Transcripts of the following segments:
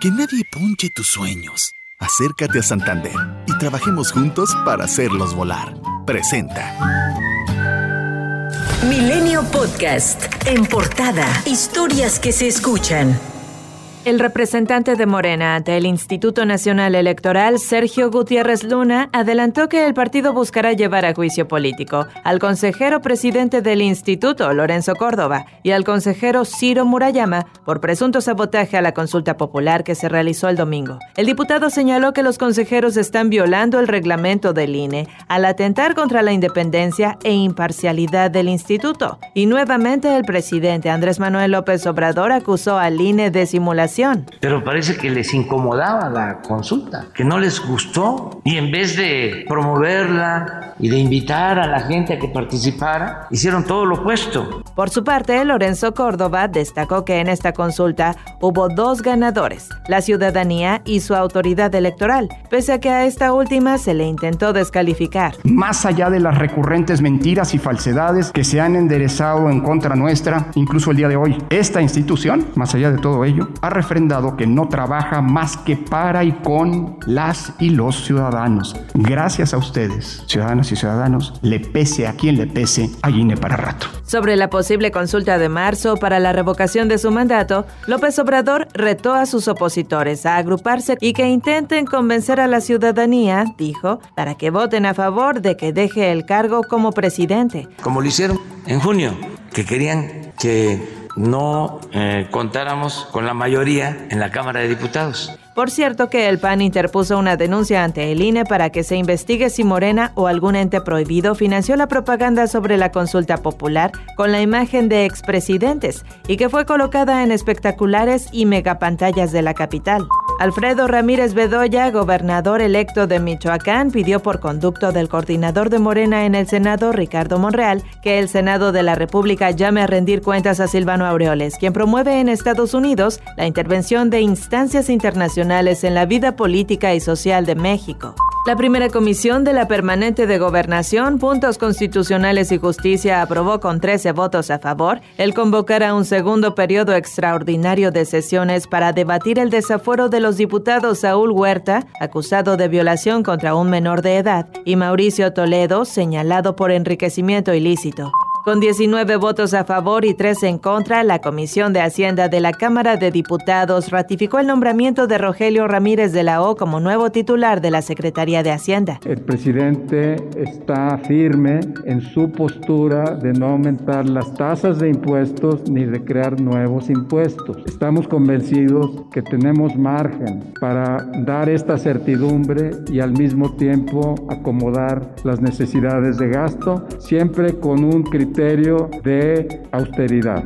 Que nadie ponche tus sueños. Acércate a Santander y trabajemos juntos para hacerlos volar. Presenta. Milenio Podcast. En portada. Historias que se escuchan. El representante de Morena ante el Instituto Nacional Electoral, Sergio Gutiérrez Luna, adelantó que el partido buscará llevar a juicio político al consejero presidente del instituto, Lorenzo Córdoba, y al consejero Ciro Murayama por presunto sabotaje a la consulta popular que se realizó el domingo. El diputado señaló que los consejeros están violando el reglamento del INE al atentar contra la independencia e imparcialidad del instituto. Y nuevamente el presidente Andrés Manuel López Obrador acusó al INE de simulación pero parece que les incomodaba la consulta, que no les gustó y en vez de promoverla y de invitar a la gente a que participara, hicieron todo lo opuesto. Por su parte, Lorenzo Córdoba destacó que en esta consulta hubo dos ganadores, la ciudadanía y su autoridad electoral, pese a que a esta última se le intentó descalificar. Más allá de las recurrentes mentiras y falsedades que se han enderezado en contra nuestra, incluso el día de hoy, esta institución, más allá de todo ello, ha refrendado que no trabaja más que para y con las y los ciudadanos. Gracias a ustedes, ciudadanas y ciudadanos, le pese a quien le pese, a INE para rato. Sobre la posible consulta de marzo para la revocación de su mandato, López Obrador retó a sus opositores a agruparse y que intenten convencer a la ciudadanía, dijo, para que voten a favor de que deje el cargo como presidente. Como lo hicieron en junio, que querían que no eh, contáramos con la mayoría en la Cámara de Diputados. Por cierto que el PAN interpuso una denuncia ante el INE para que se investigue si Morena o algún ente prohibido financió la propaganda sobre la consulta popular con la imagen de expresidentes y que fue colocada en espectaculares y megapantallas de la capital. Alfredo Ramírez Bedoya, gobernador electo de Michoacán, pidió por conducto del coordinador de Morena en el Senado, Ricardo Monreal, que el Senado de la República llame a rendir cuentas a Silvano Aureoles, quien promueve en Estados Unidos la intervención de instancias internacionales en la vida política y social de México. La primera comisión de la Permanente de Gobernación, Puntos Constitucionales y Justicia aprobó con 13 votos a favor el convocar a un segundo periodo extraordinario de sesiones para debatir el desafuero de los diputados Saúl Huerta, acusado de violación contra un menor de edad, y Mauricio Toledo, señalado por enriquecimiento ilícito. Con 19 votos a favor y 3 en contra, la Comisión de Hacienda de la Cámara de Diputados ratificó el nombramiento de Rogelio Ramírez de la O como nuevo titular de la Secretaría de Hacienda. El presidente está firme en su postura de no aumentar las tasas de impuestos ni de crear nuevos impuestos. Estamos convencidos que tenemos margen para dar esta certidumbre y al mismo tiempo acomodar las necesidades de gasto, siempre con un criterio de austeridad.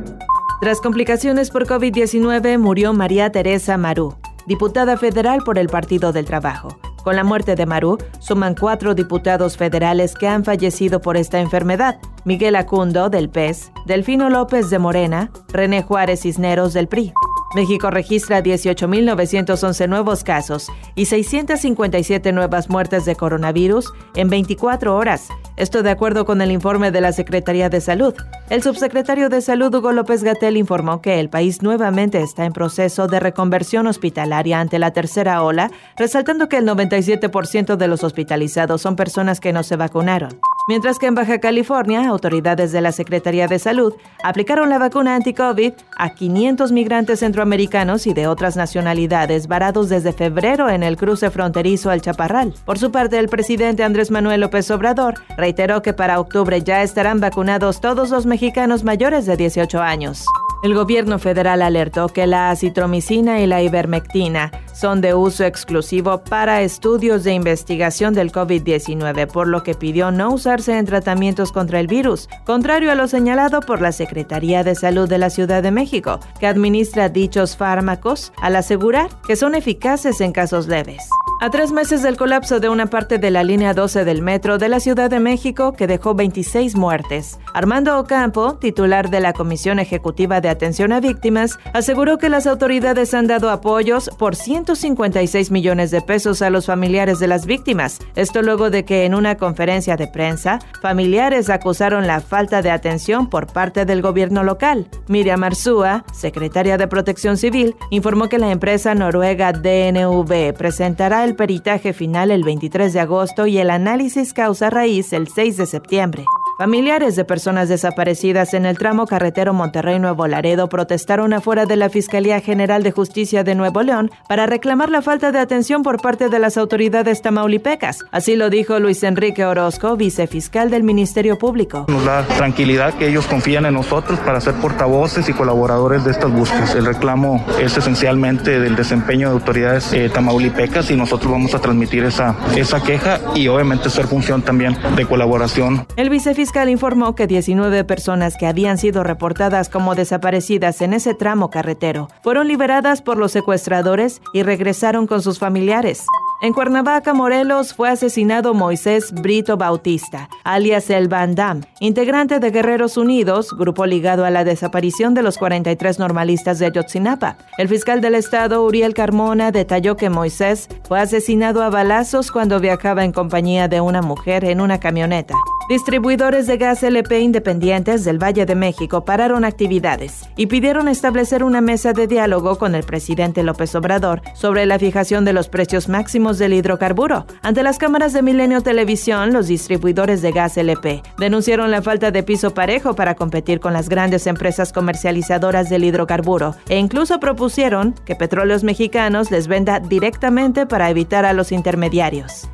Tras complicaciones por COVID-19 murió María Teresa Marú, diputada federal por el Partido del Trabajo. Con la muerte de Marú, suman cuatro diputados federales que han fallecido por esta enfermedad. Miguel Acundo, del PES, Delfino López de Morena, René Juárez Cisneros, del PRI. México registra 18.911 nuevos casos y 657 nuevas muertes de coronavirus en 24 horas. Esto de acuerdo con el informe de la Secretaría de Salud. El subsecretario de Salud Hugo López Gatel informó que el país nuevamente está en proceso de reconversión hospitalaria ante la tercera ola, resaltando que el 97% de los hospitalizados son personas que no se vacunaron. Mientras que en Baja California, autoridades de la Secretaría de Salud aplicaron la vacuna anti-COVID a 500 migrantes centroamericanos y de otras nacionalidades varados desde febrero en el cruce fronterizo al Chaparral. Por su parte, el presidente Andrés Manuel López Obrador reiteró que para octubre ya estarán vacunados todos los mexicanos mayores de 18 años. El gobierno federal alertó que la acitromicina y la ivermectina son de uso exclusivo para estudios de investigación del COVID-19, por lo que pidió no usarse en tratamientos contra el virus, contrario a lo señalado por la Secretaría de Salud de la Ciudad de México, que administra dichos fármacos al asegurar que son eficaces en casos leves. A tres meses del colapso de una parte de la línea 12 del metro de la Ciudad de México, que dejó 26 muertes, Armando Ocampo, titular de la Comisión Ejecutiva de Atención a Víctimas, aseguró que las autoridades han dado apoyos por 156 millones de pesos a los familiares de las víctimas. Esto luego de que en una conferencia de prensa, familiares acusaron la falta de atención por parte del gobierno local. Miriam Arzúa, secretaria de Protección Civil, informó que la empresa noruega DNV presentará el peritaje final el 23 de agosto y el análisis causa raíz el 6 de septiembre. Familiares de personas desaparecidas en el tramo carretero Monterrey-Nuevo Laredo protestaron afuera de la Fiscalía General de Justicia de Nuevo León para reclamar la falta de atención por parte de las autoridades tamaulipecas. Así lo dijo Luis Enrique Orozco, vicefiscal del Ministerio Público. Nos da tranquilidad que ellos confían en nosotros para ser portavoces y colaboradores de estas búsquedas. El reclamo es esencialmente del desempeño de autoridades eh, tamaulipecas y nosotros vamos a transmitir esa, esa queja y obviamente ser función también de colaboración. El vicefiscal fiscal informó que 19 personas que habían sido reportadas como desaparecidas en ese tramo carretero fueron liberadas por los secuestradores y regresaron con sus familiares. En Cuernavaca, Morelos, fue asesinado Moisés Brito Bautista, alias El Bandam, integrante de Guerreros Unidos, grupo ligado a la desaparición de los 43 normalistas de Ayotzinapa. El fiscal del estado, Uriel Carmona, detalló que Moisés fue asesinado a balazos cuando viajaba en compañía de una mujer en una camioneta. Distribuidores de gas LP independientes del Valle de México pararon actividades y pidieron establecer una mesa de diálogo con el presidente López Obrador sobre la fijación de los precios máximos del hidrocarburo. Ante las cámaras de Milenio Televisión, los distribuidores de gas LP denunciaron la falta de piso parejo para competir con las grandes empresas comercializadoras del hidrocarburo e incluso propusieron que Petróleos Mexicanos les venda directamente para evitar a los intermediarios.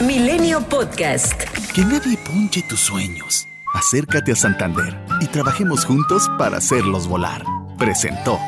Milenio Podcast. Que nadie ponche tus sueños. Acércate a Santander y trabajemos juntos para hacerlos volar. Presentó.